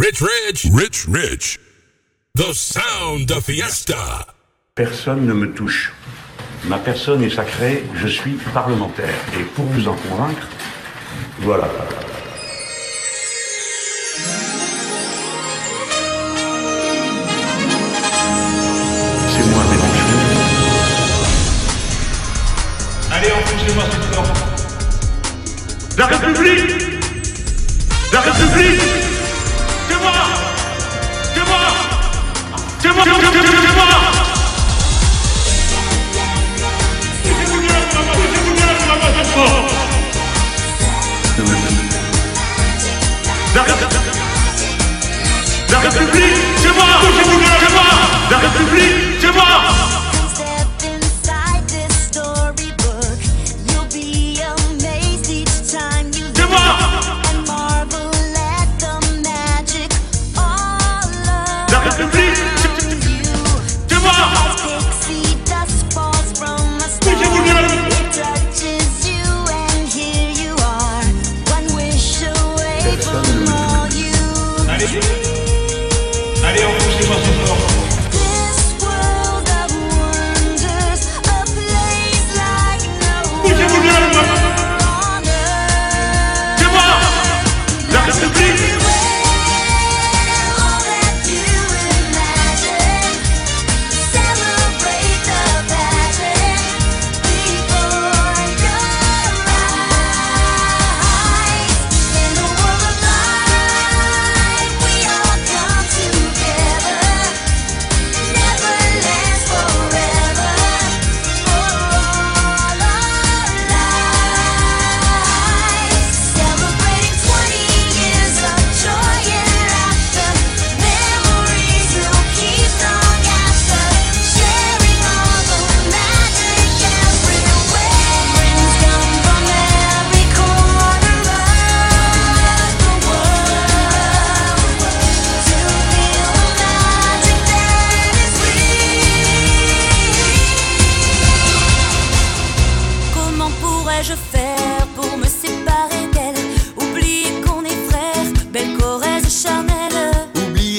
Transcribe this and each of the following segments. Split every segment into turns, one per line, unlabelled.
Rich Rich, Rich Rich. The sound of fiesta.
Personne ne me touche. Ma personne est sacrée, je suis parlementaire. Et pour vous en convaincre, voilà. C'est moi, Mélenchon.
Allez, enfoncez-moi cette porte.
La République La République La, République
C'est moi. C'est moi.
La République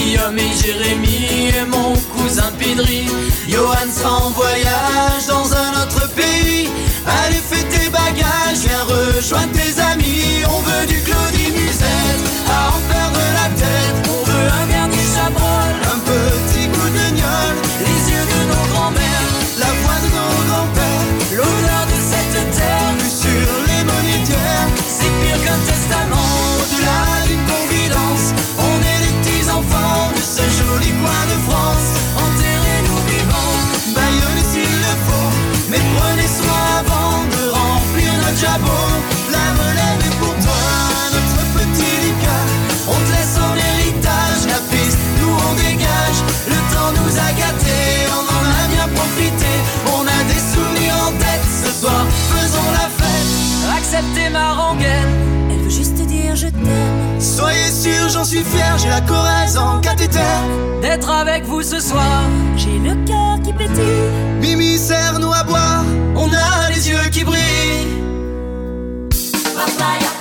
Guillaume et Jérémy et mon cousin Pidri.
Johan sera en voyage dans un autre pays. Allez, fais tes bagages, viens rejoindre tes Soyez sûr, j'en suis fier, j'ai la Corrèze en cathéter.
D'être avec vous ce soir.
J'ai le cœur qui pétille.
Mimi serre-nous à boire, on a les yeux qui brillent.
Acceptez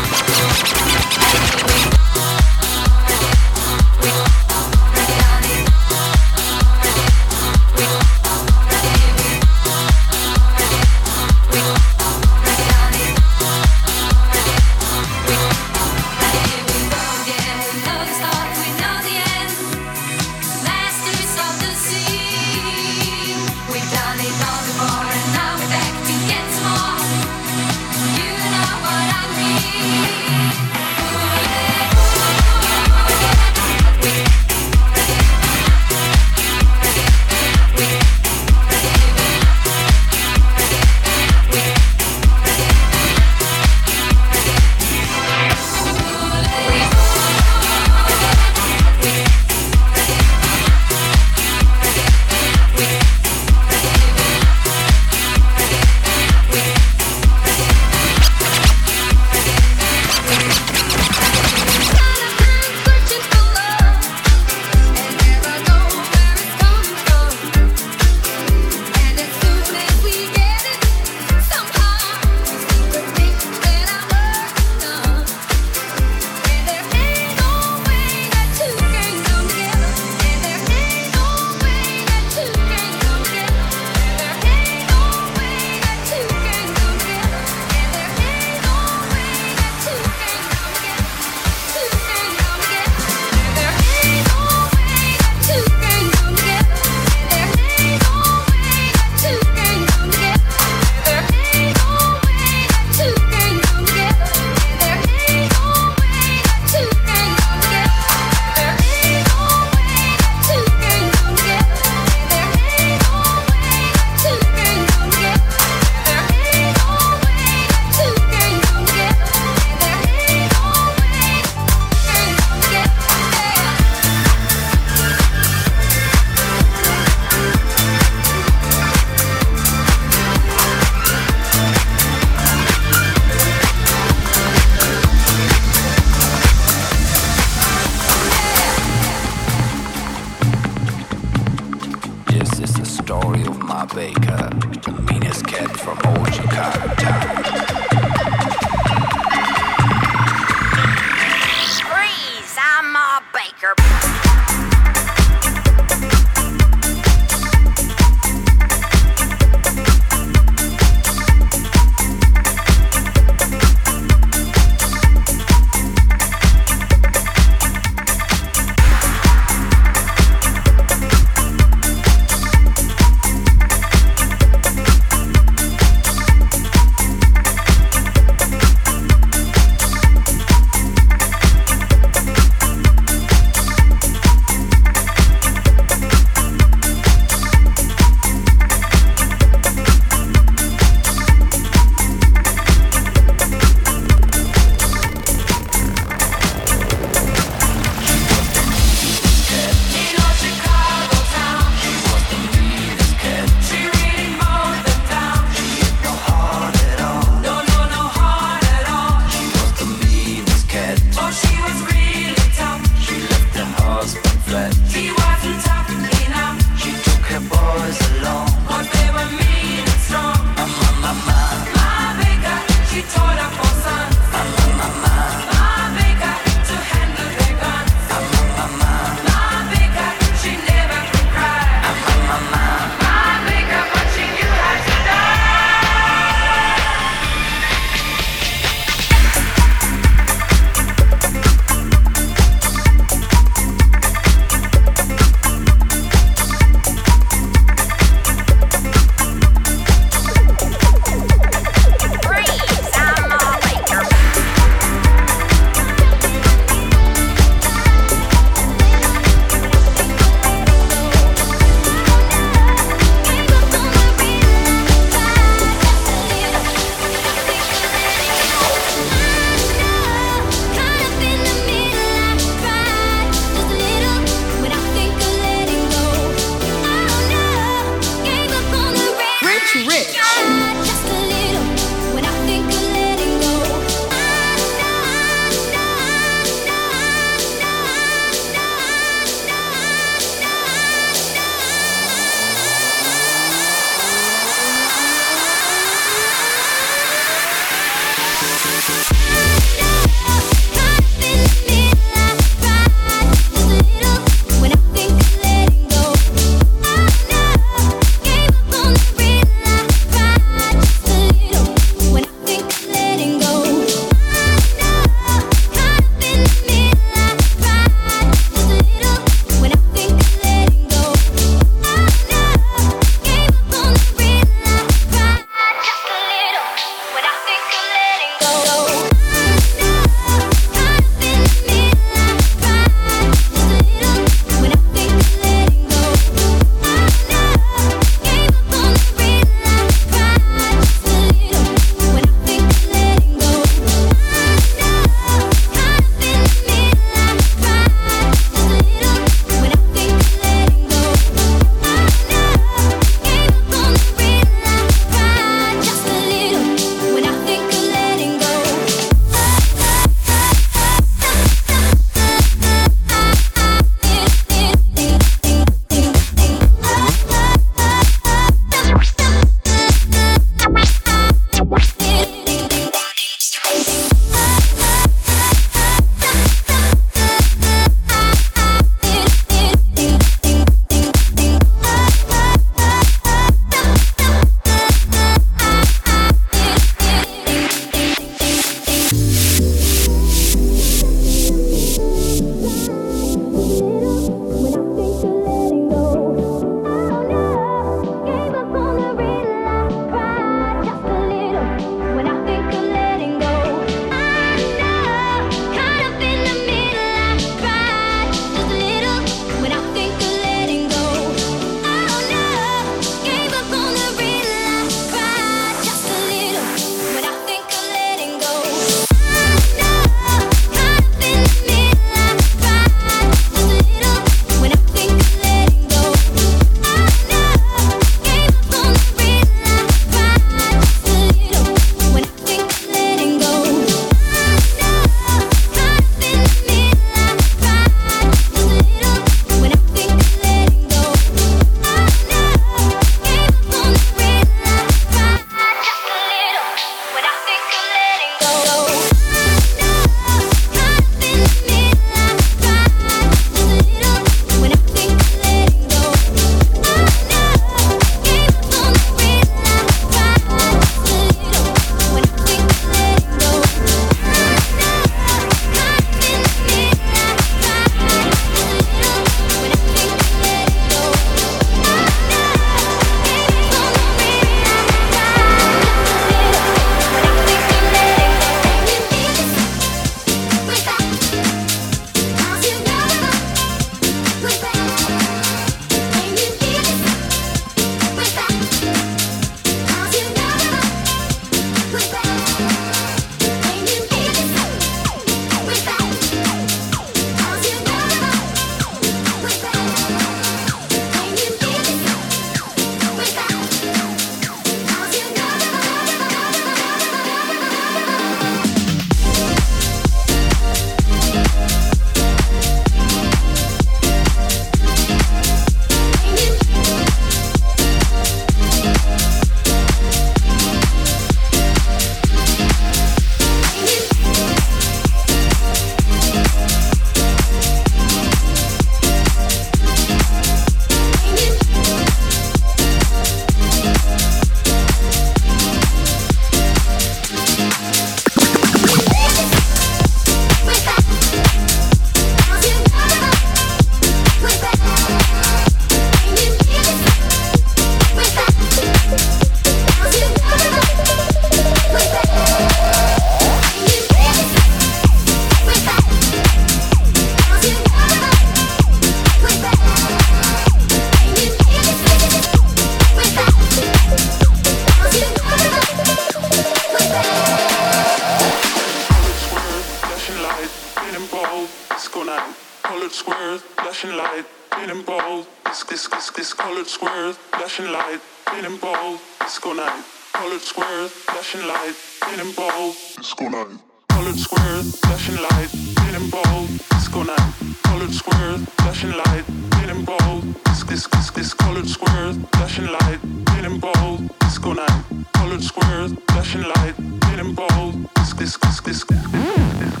feeling bold. This, this, this, this colored squares, flashing light, Pin feeling bold. Disco night, colored squares, flashing light, Pin feeling bold. Disco night. Colored squares, flashing light, Pin feeling bold. Disco night. Colored squares, flashing light, feeling bold. This, this, this, this colored squares, flashing light, Pin feeling bold. Disco night. Colored squares, flashing light, feeling bold. This, this, this, this. Disco night.
This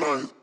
tonight.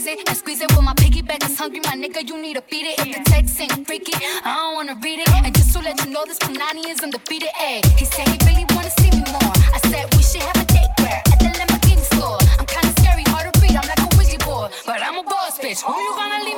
squeeze it and squeeze it. with my piggyback It's hungry, my nigga, you need to beat it. If the text ain't freaky, I don't wanna read it. And just to let you know, this Panani is undefeated. Ay, he said he really wanna see me more. I said we should have a date where at the Lamborghini store. I'm kinda scary, hard to read. I'm like a wizard boy, but I'm a boss bitch. Who you gonna leave?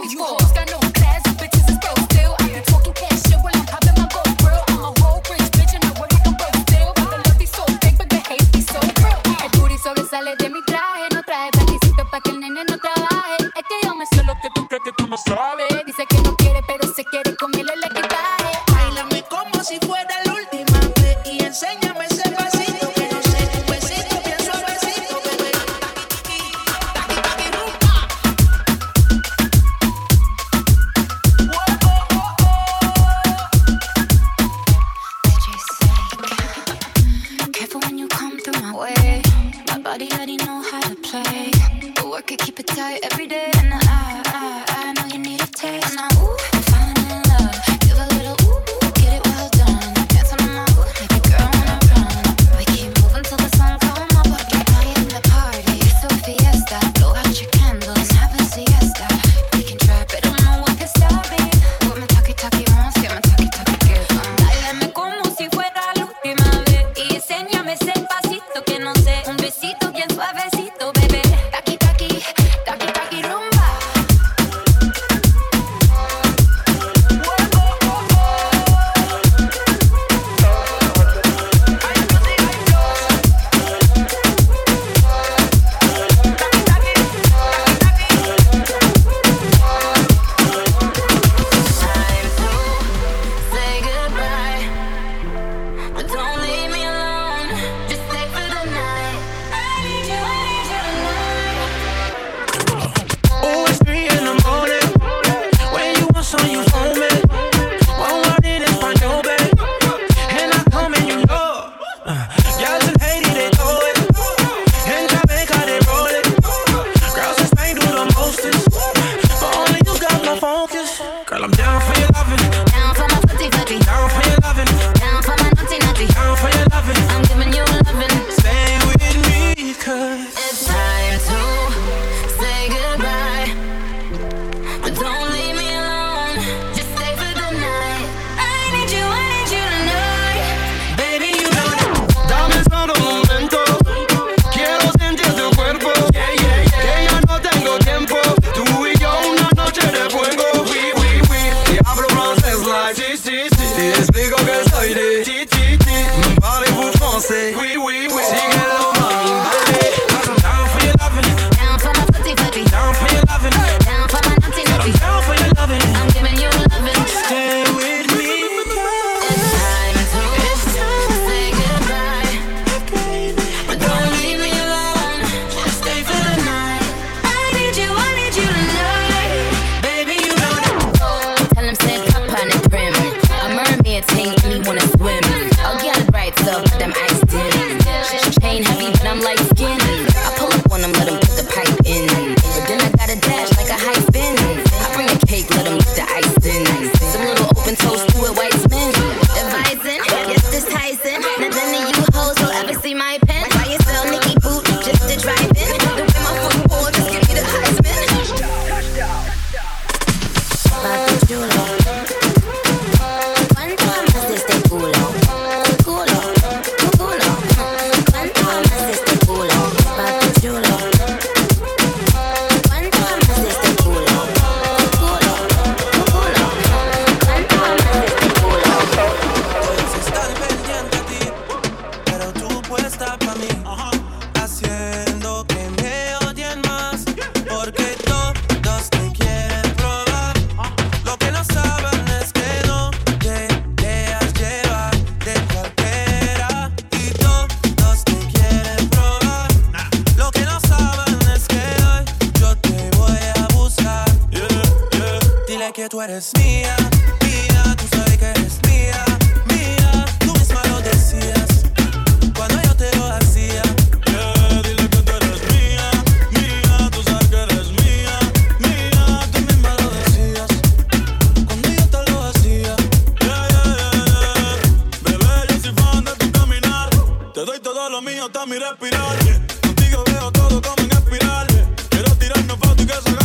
lo
mío está mi respirar. Contigo veo todo como en espiral. Quiero tirarnos fotos y que se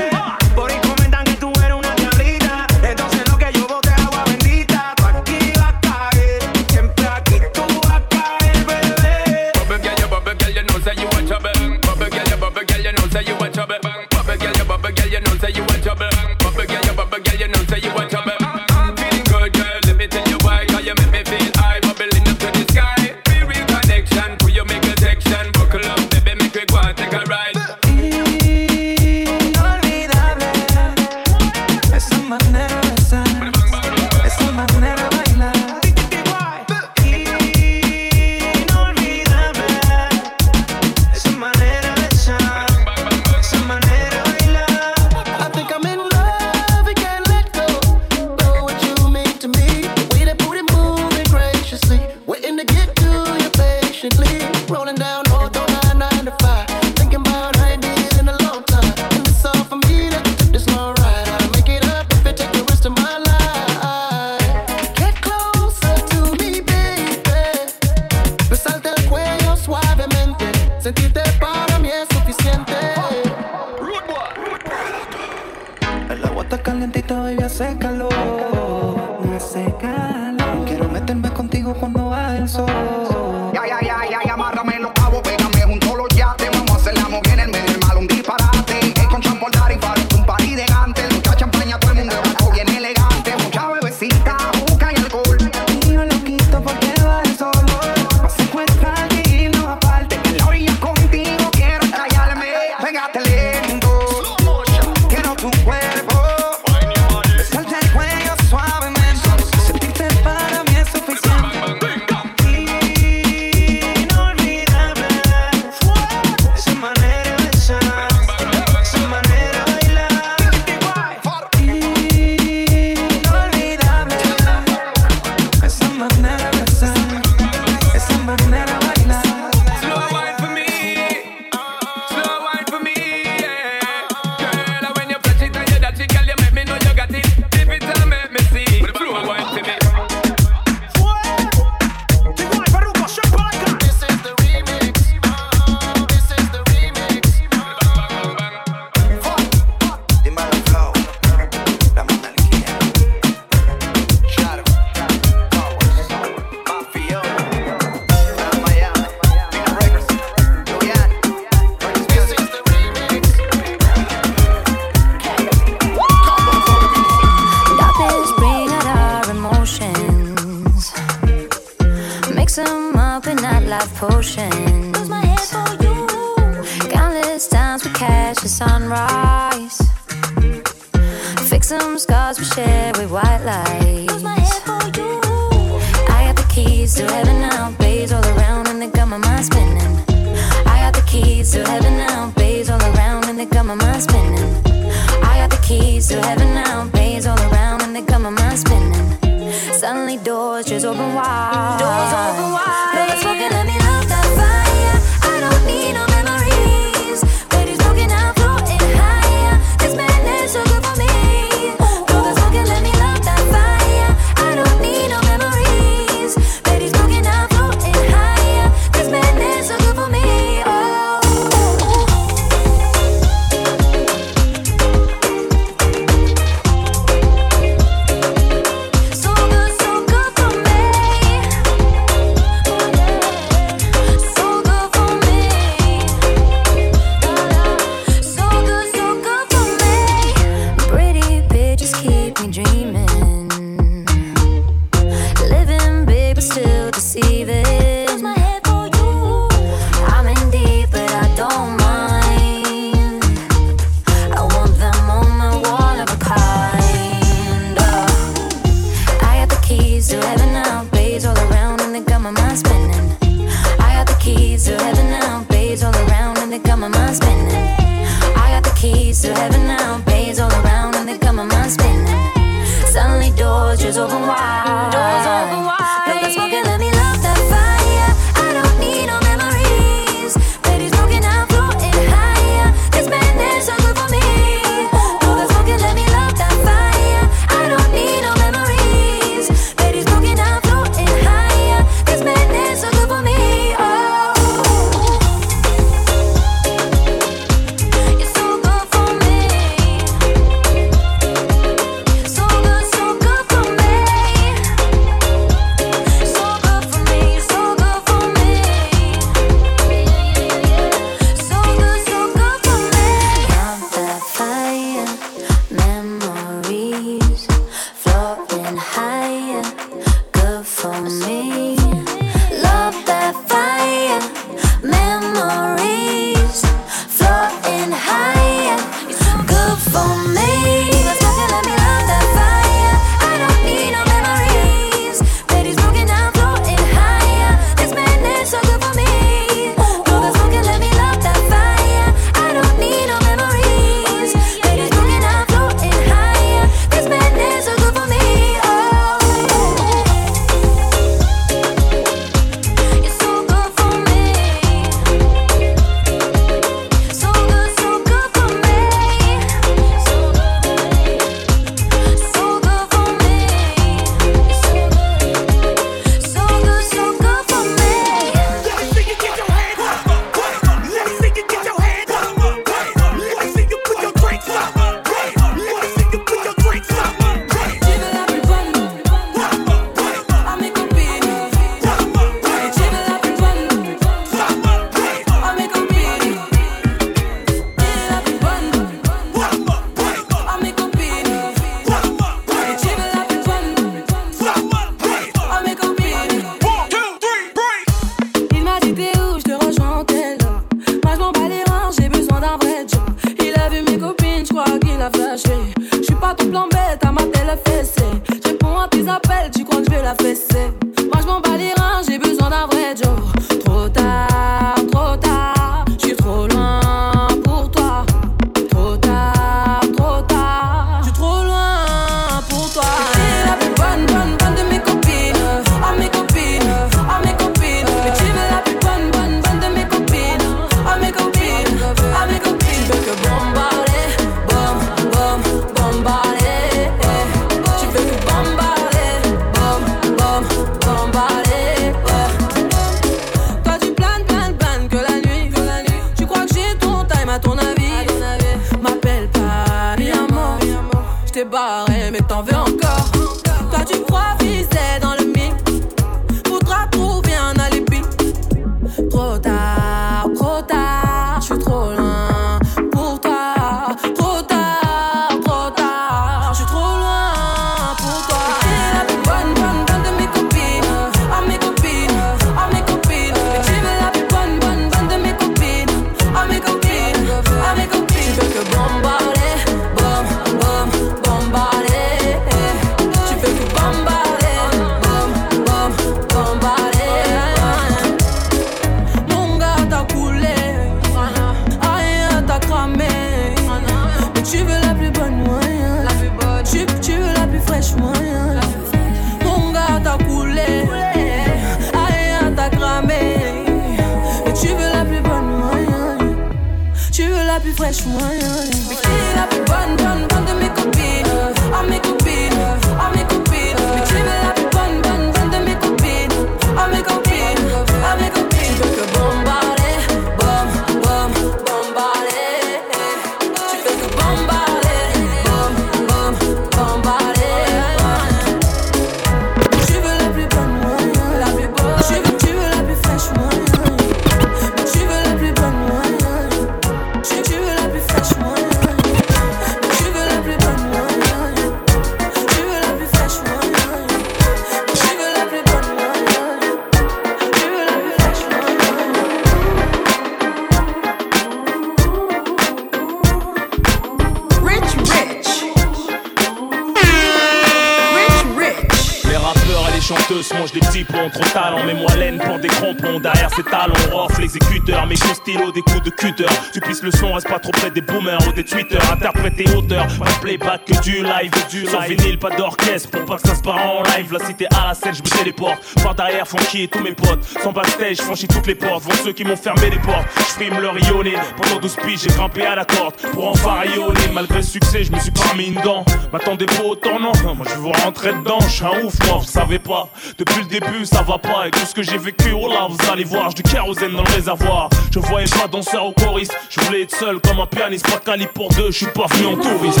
que
du live, du Sans vinyle, pas d'orchestre pour pas que ça se part en live. La cité à la scène, je me téléporte. Par derrière, funky et tous mes potes. Sans backstage, franchis toutes les portes. Vont ceux qui m'ont fermé les portes. Je frime le rayonné. Pendant 12 piges, j'ai grimpé à la corde pour enfin rayonner. Malgré le succès, je me suis pas mis une dent. M'attendez pas au tournant. Moi, je veux rentrer dedans. Je suis un ouf, moi, vous pas. Depuis le début, ça va pas. Et tout ce que j'ai vécu, oh là, vous allez voir. J'ai du kérosène dans le réservoir. Je voyais pas danseur au choriste. Je voulais être seul comme un pianiste. Pas de pour deux. Je suis pas venu en touriste.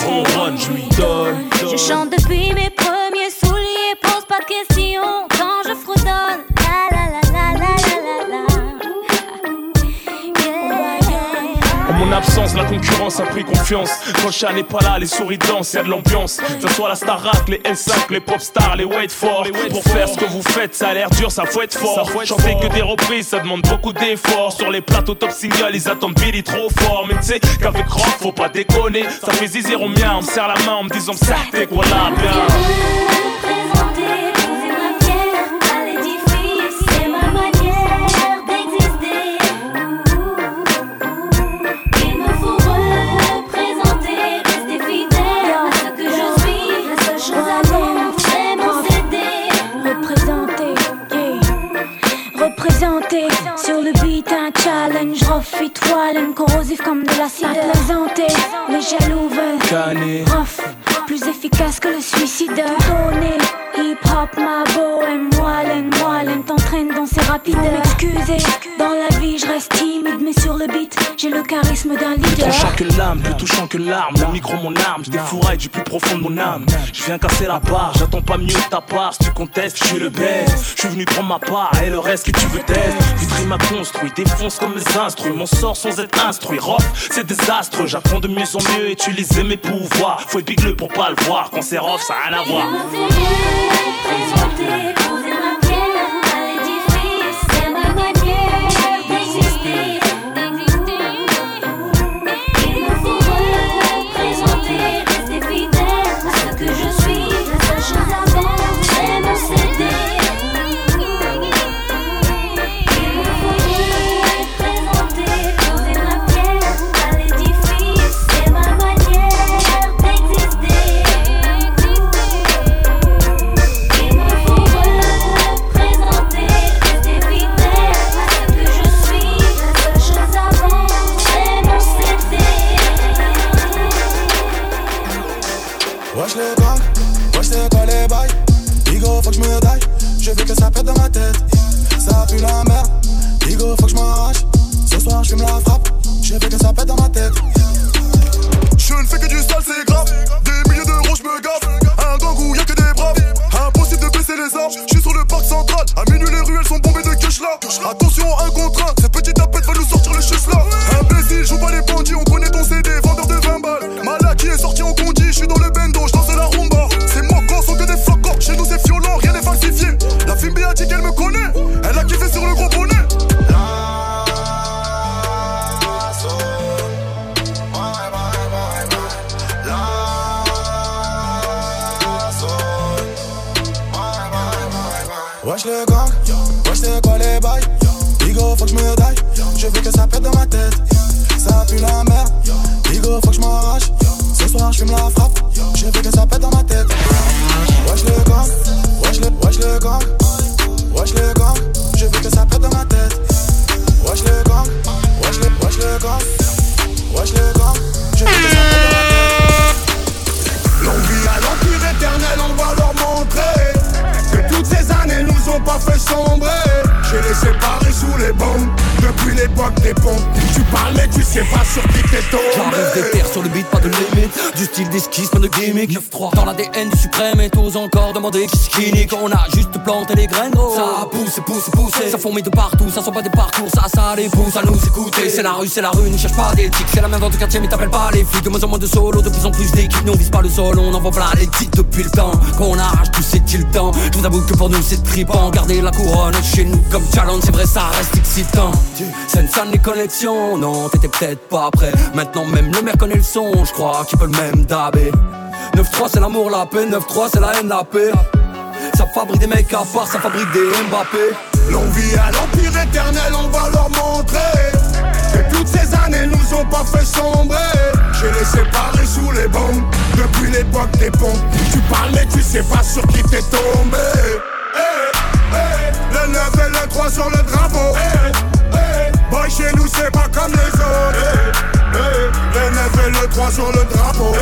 Je. Je chante depuis mes premiers souliers, pose pas de questions la
concurrence a pris confiance. Chat n'est pas là, les souris dansent, y'a de l'ambiance. Que ce soit la Starac, les L5, les pop stars, les wait for. Pour faire ce que vous faites, ça a l'air dur, ça faut être fort. Chanter que des reprises, ça demande beaucoup d'efforts. Sur les plateaux top single, ils attendent Billy trop fort. Mais tu sais qu'avec rock, faut pas déconner. Ça fait zizir au mien, on me serre la main en me disant ça, t'es quoi là, bien.
Un challenge, rough it wallen, corrosif comme de l'acide. À plaisanter, les jaloux veulent plus efficace que le suicide. Donner, hip hop, ma bohème, wallen, wallen, t'entraîne dans ces rapides. M'excuser, dans la vie je reste timide, mais sur le beat, j'ai le charisme d'un
Plus
leader.
tranchant que l'âme, plus touchant que l'arme. Le micro, mon arme, je défouraille du plus profond de mon âme. Je viens casser la barre, j'attends pas mieux de ta part. Si tu contestes, je suis le best. Je suis venu prendre ma part et le reste que tu veux test. Vitry m'a construit, défonce comme mes instruits. Mon sort sans être instruit. Rock, c'est désastreux. J'apprends de mieux en mieux, utiliser mes pouvoirs. Faut être big le pour pas le voir. Quand c'est rough, ça a rien à voir.
Please, what did? C'est la
rue, c'est la rue, ne cherche pas d'éthique. C'est la même vente au quartier mais t'appelles pas les flics. De moins en moins de solo, de plus en plus d'équipes. Nous on vise pas le sol, on envoie plein les titres depuis le temps Quand on arrache tout c'est-il temps Je vous avoue que pour nous c'est trippant Garder la couronne chez nous comme challenge C'est vrai ça reste excitant. C'est scène les connexions Non t'étais peut-être pas prêt. Maintenant même le maire connaît le son Je crois qu'il peut le même dabé. 9-3 c'est l'amour la paix. 9-3 c'est la haine la paix. Ça fabrique des mecs à part Ça fabrique des Mbappé.
Longue vie à l'empire éternel, on va leur montrer Que toutes ces années nous ont pas fait sombrer. J'ai les séparés sous les bombes. Depuis l'époque des pompes Tu parles mais tu sais pas sur qui t'es tombé. Eh, eh, Le 9 et le 3 sur le drapeau. Eh, eh, Boy chez nous c'est pas comme les autres. Le 9 et le 3 sur le drapeau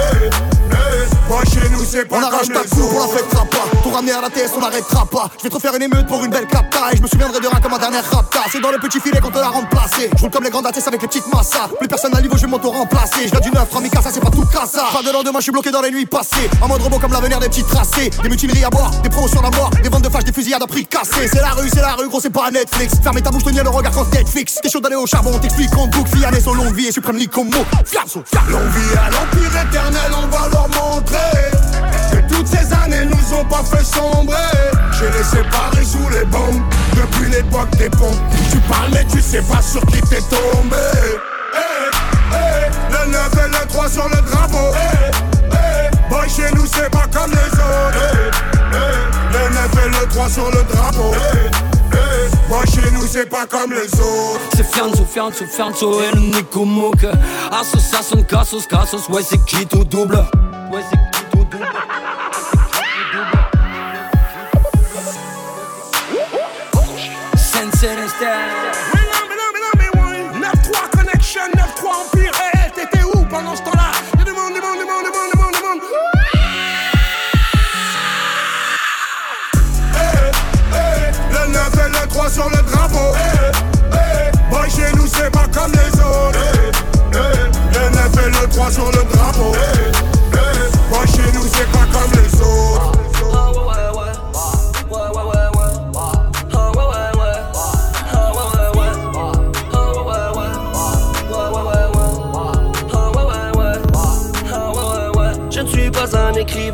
Boy chez nous c'est pas
On arrache ta coupe, on la
autres.
fêtera pas Tout ramener à la TS, on n'arrêtera pas. Je vais te refaire une émeute pour une belle capta. Et je me souviendrai de rien comme ma dernière rapta. C'est dans le petit filet qu'on te l'a remplacé. Je roule comme les grandes ATS avec les petites massas. Plus personne à niveau, je vais m'auto-remplacer. Je du 9, Ramika, ça c'est pas tout cassa. Pas de lendemain, je suis bloqué dans les nuits passées. En mode robot comme l'avenir des petits tracés. Des mutineries à boire, des promotions à mort. Des ventes de fâches, des fusillades à prix cassés. C'est la rue, c'est la rue, gros c'est pas Netflix. Fermez ta bouche, tenir le regard quand Netflix. T'es chaud d'aller au charbon, t'explique qu'on boucle. Fiané son longue vie et suprême comme mot.
Longue vie à l'empire éternel, on va leur montrer Que toutes ces années nous ont pas fait sombrer. J'ai les séparés sous les bombes. Depuis l'époque des pompes. Tu parles mais tu sais pas sur qui t'es tombé. Eh, eh, Le 9 et le 3 sur le drapeau. Eh, eh, Boy chez nous c'est pas comme les autres. Le 9 et le 3 sur le drapeau. Boy chez nous c'est pas comme les autres.
C'est Fianzo, Fianzo, Fianzo et le Nico Mouk. Association, Cassos, Cassos, ouais c'est qui tout double? Ouais c'est qui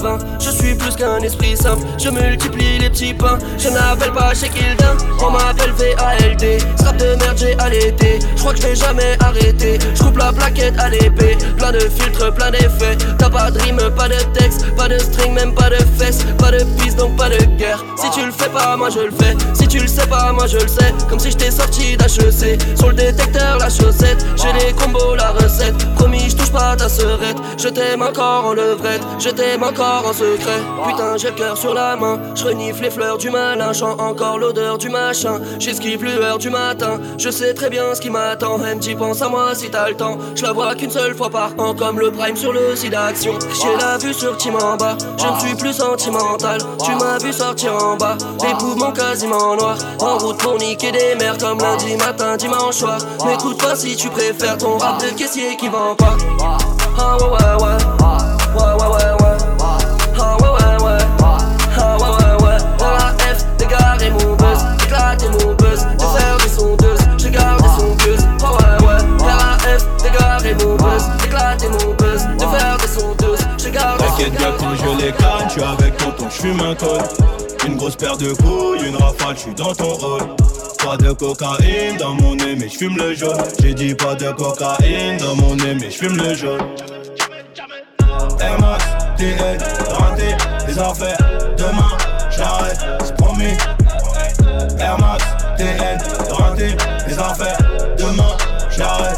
un écrivain, je suis plus qu'un esprit simple. Je multiplie les petits pains, je n'appelle pas chez Kildin. On m'appelle VALD, strap de merde j'ai allaité. Je crois que je vais jamais arrêter. Je coupe la plaquette à l'épée, plein de filtres, plein d'effets. T'as pas de rime, pas de texte, pas de string, même pas de fesses. Pas de piste, donc pas de guerre. Si tu le fais pas, moi je le fais. Si tu le sais pas, moi je le sais. Comme si j'étais sorti d'HEC. Sur le détecteur, la chaussette. J'ai les combos, la recette. Promis, je touche pas ta serette. Je t'aime encore en levrette. Je t'aime encore en secret. Putain, j'ai le cœur sur la main. Je renifle les fleurs du malin. Chant encore l'odeur du machin. J'esquive lueur du matin. Je sais très bien ce qui m'attend. M, tu penses à moi si t'as le temps. Je la vois qu'une seule fois par an. Comme le prime sur le site d'action. J'ai la vue sur bas. Je ne suis plus sentimental. Tu m'as vu sortir en bas. Les poumons quasiment noirs. En route pour niquer des mères comme lundi matin, dimanche soir. M'écoute pas si tu préfères ton rap de caissier qui vend pas. Ah ouais ouais. Ouais
quand je les canne, tu avec tonton, je fume un col. Une grosse paire de couilles, une rafale, je suis dans ton rôle. Pas de cocaïne dans mon nez, mais je fume le jaune. J'ai dit pas de cocaïne dans mon nez, mais je fume le jaune. MAX, TL, raté, les affaires. Demain, j'arrête, c'est promis. Air Max, TL, raté, les affaires.
Demain, j'arrête,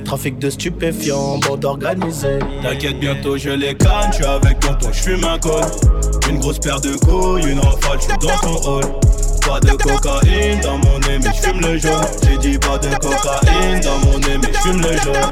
Trafic de stupéfiants, bande organisée. T'inquiète, bientôt je les canne, je suis avec tonton, je fume un col. Une grosse paire de couilles, une rafale, je suis dans ton rôle. Pas de cocaïne dans mon nez, mais je fume le jaune. J'ai dit pas de cocaïne dans mon nez, mais je fume le jaune.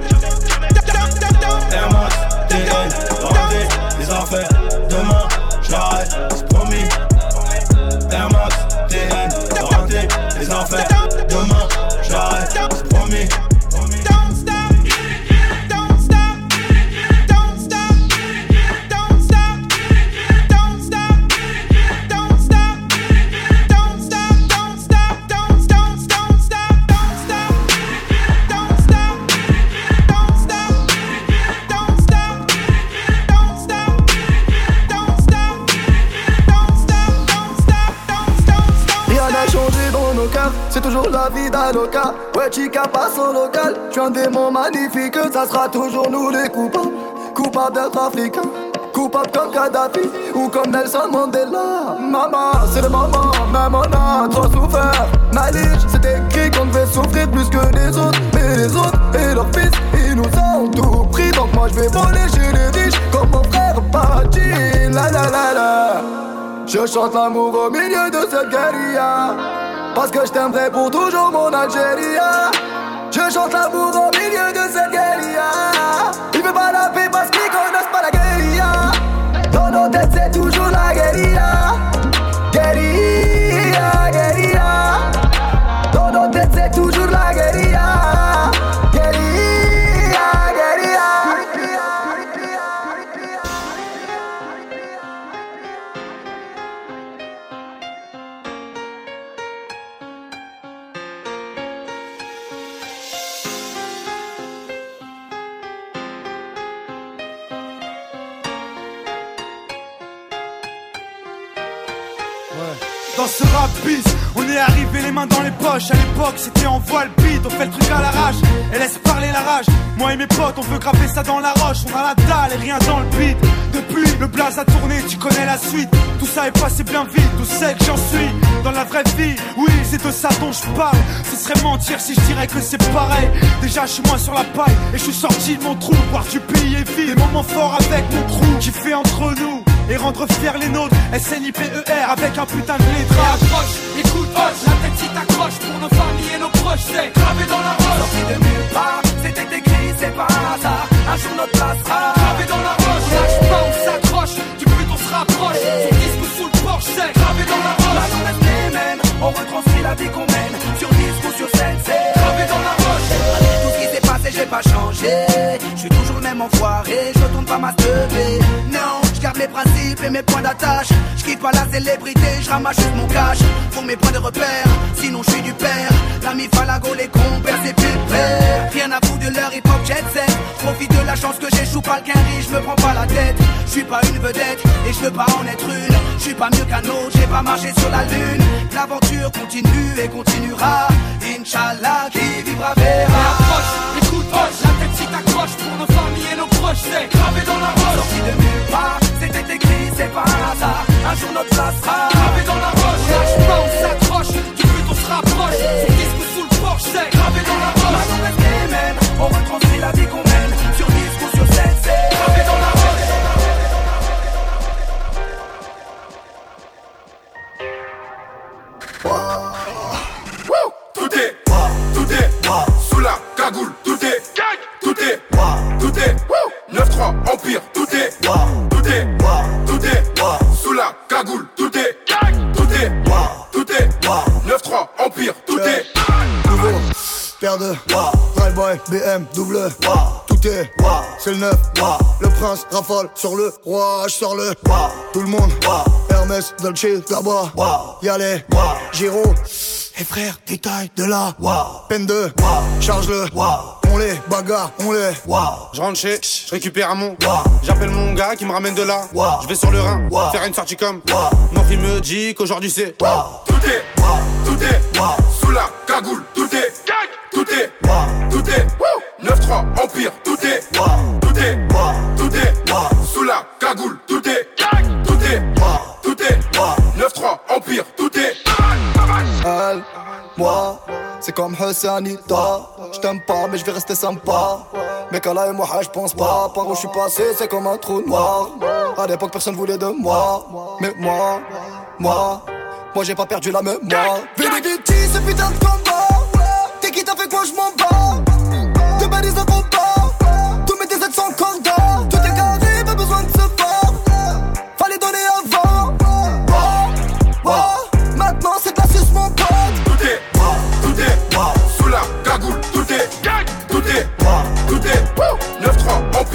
Ouais, chica passe au local. J'suis un démon magnifique, ça sera toujours nous les coupables. Coupables d'être africains, coupables comme Kadhafi ou comme Nelson Mandela. Maman, c'est le moment, même on a trop souffert. Malige, c'est écrit qu'on devait souffrir plus que les autres. Mais les autres et leurs fils, ils nous ont tout pris. Donc moi je vais voler chez les riches comme mon frère Pachi. La la la la. Je chante l'amour au milieu de cette guérilla Parce que je t'aimerai pour toujours mon Algérie. Je chante l'amour au milieu de cette
dans les poches. À l'époque, c'était en voile beat, on fait le truc à l'arrache. Et laisse parler la rage. Moi et mes potes, on veut graver ça dans la roche. On a la dalle et rien dans le beat. Depuis, le blaze a tourné, tu connais la suite. Tout ça est passé bien vite, tout sait que j'en suis. Dans la vraie vie, oui, c'est de ça dont je parle. Ce serait mentir si je dirais que c'est pareil. Déjà, je suis moins sur la paille et je suis sorti de mon trou. Voir du pays et vie, des moments forts avec mon crew qui fait entre nous et rendre fiers les nôtres. SNIPER avec un putain de lettrage.
Approche, écoute, hoche, la tête si t'accroche pour nos familles et nos proches, c'est gravé dans la roche.
Sorti de nulle part, c'était écrit, c'est pas un hasard. Un jour notre place sera
Gravé dans la roche, lâche pas, on s'accroche, du but on se rapproche. Son disque sous le porche, c'est gravé dans la roche.
Là, on reste les mêmes, on retranscrit la vie qu'on mène. Sur disque ou sur scène, c'est
gravé dans la roche.
Malgré tout ce qui s'est passé, j'ai pas changé. Je suis toujours le même enfoiré, je retourne pas ma. Non, je garde mes principes et mes points d'attache. Je quitte pas la célébrité, je ramasse juste mon cash. Pour mes points de repère, sinon je suis du père. L'ami Falago, les compères, c'est plus père. Rien à foutre de leur hip hop jet set. Profite de la chance que j'échoue pas le quinri, je me prends pas la tête. Je suis pas une vedette et je veux pas en être une. Je suis pas mieux qu'un autre, j'ai pas marché sur la lune. L'aventure continue et continuera. Inch'Allah, qui vivra verra.
Approche, écoute, hoche, la tête si t'accroche pour nos familles et nos proches, c'est gravé dans la roche.
Sorti de nulle part, c'était écrit, c'est pas un hasard. Un jour notre place sera
Gravé dans la roche, lâche pas, on s'accroche, du but on se rapproche. Son disque sous le porche, c'est gravé dans la roche.
Maintenant reste les mêmes, on retranscrit la vie qu'on mène. Sur disque ou sur scène, c'est
gravé dans la roche.
Tout est, tout est, sous la cagoule, tout est, tout est, tout est, 9-3, Empire, tout est, tout est, tout est, sous la cagoule, tout est, tout est, tout est, 9-3, Empire, tout est.
Nouveau, paire de Boy, BM, double Tout est, c'est le neuf Le prince rafale sur le roi Je sors le, tout le monde Hermès, Dolce, là-bas Y'a les, Giro Et frère, détail de la Peine de, charge le on les bagarre, on les. Wow.
Je rentre chez, je récupère un mon. Wow. J'appelle mon gars qui me ramène de là. Wow. Je vais sur le Rhin, faire une sortie comme. Mon il me dit qu'aujourd'hui c'est.
Tout est, tout est, sous la cagoule, tout est. Tout est, tout est, 9-3, Empire, tout est, tout est, tout est, sous la cagoule, tout est, tout est, tout est, 9-3, Empire, tout est.
C'est comme Hussein Anita. Je t'aime pas, mais je vais rester sympa. Mais quand et moi, je pense pas. Par où je suis passé, c'est comme un trou noir. À l'époque, personne voulait de moi. Mais moi, moi, moi, j'ai pas perdu la mémoire. Vini, c'est putain de combat. T'es qui t'as fait quoi, je m'en bats.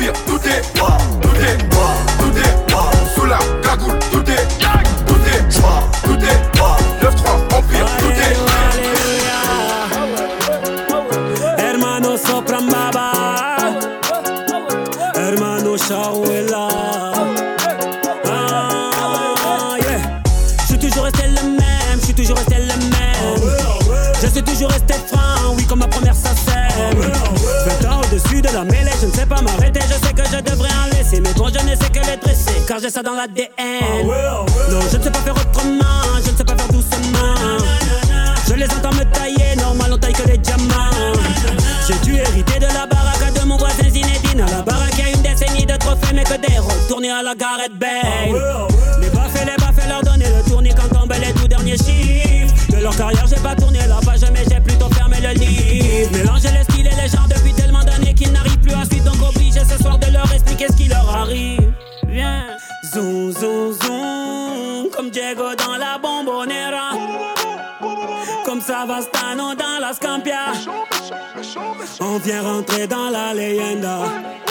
pire, tout est
j'ai ça dans Non, je ne sais pas faire autrement, je ne sais pas faire doucement. Je les entends me tailler, normal, on taille que les diamants. J'ai dû hériter de la baraque de mon voisin Zinedine. La baraque, y a une décennie de trophées, mais que des rôles à la Gareth Bale. Oh, viens rentrer dans la leyenda.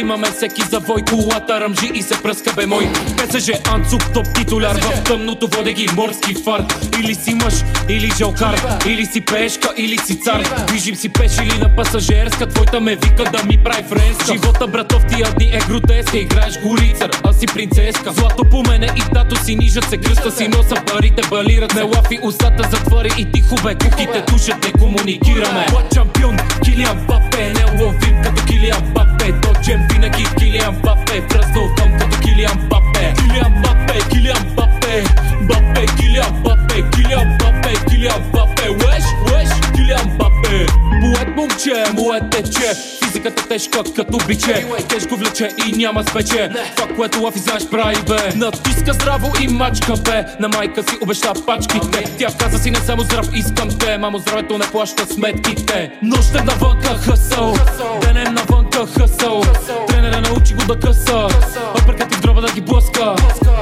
rima, mas se aqui завой Колата ръмжи и се пръска бе мой. ПСЖ Анцук, топ титуляр В тъмното воде ги морски фар Или си мъж, или жалкар Или си пешка, или си цар. Движим си пеш или на пасажерска Твойта ме вика да ми прави френска. Живота братов тия дни е гротеска Играеш горицар, а си принцеска. Злато по мене и тато си нижат се кръста си носа Парите балират ме лафи устата затвори и тихо бе Куките тушат не комуникираме. What чампион, Килиан Бапе Не ловим като Килиан Бапе Доджем винаги Килиан Бапе Празнувам като Килиан Бапе Килиан Бапе, Килиан Бапе Бапе, Килиан Бапе Килиан Бапе, Килиан Бапе Уеш, уеш, Килиан Бапе Поет момче, моят тече Физиката тежка като биче. Тежко влече и няма спече Това, което лафи знаеш прави бе. Натиска здраво и мачка бе. На майка си обеща пачките. Тя каза си не само здрав искам те. Мамо здравето не плаща сметките. Нощем навънка хъсъл. Денем навънка хъсъл Тренера научи го да къса Апъркати в дроба да ги блъска.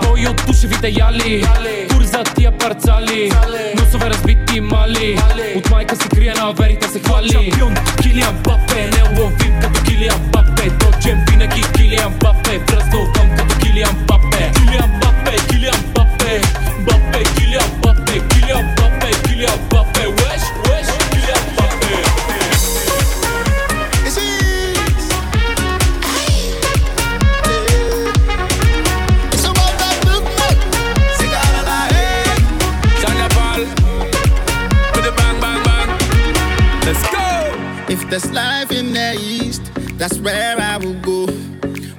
Той от пушевите яли Курза тия парцали. Носове разбити мали. От майка се крие на верите се хвали. Шампион, Килиан Бапе Не ловим като Килиан Бапе. Доджем винаги Килиан Бапе Празнувам като Килиан Бапе. Килиан Бапе, Килиан Бапе Бапе, Килиан Бапе Килиан Бапе, Килиан Бапе
there's life in the east, that's where I will go.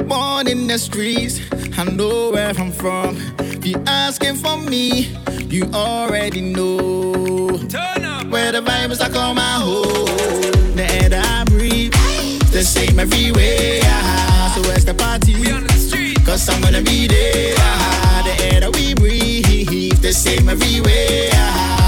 Born in the streets, I know where I'm from. If you asking for me, you already know. Turn up. Where the vibes I call my home. The air that I breathe, the same everywhere. So where's the party? We on the street. Cause I'm gonna be there. The air that we breathe, the same everywhere.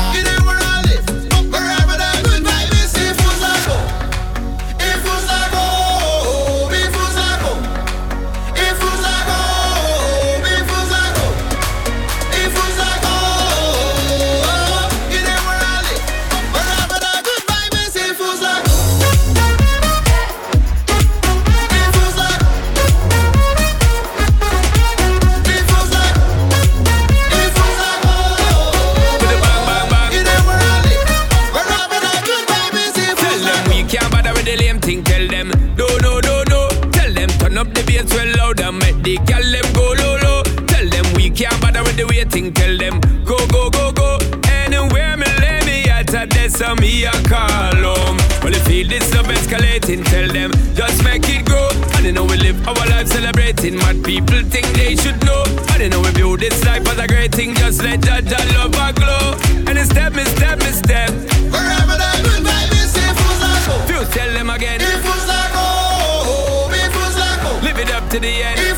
The
waiting. Tell them go, go, go, go. Anywhere me let me at a desk, so me a call home. Well, if feel this love escalating, tell them just make it grow. And you know we live our life celebrating. Mad people think they should know. And you know we view this life as a great thing. Just let that, that love a glow. And it's step, me step, me step.
Wherever the good is, it feels like home.
Few tell them again.
It feels like home. It feels like home.
Live it up to the end.
It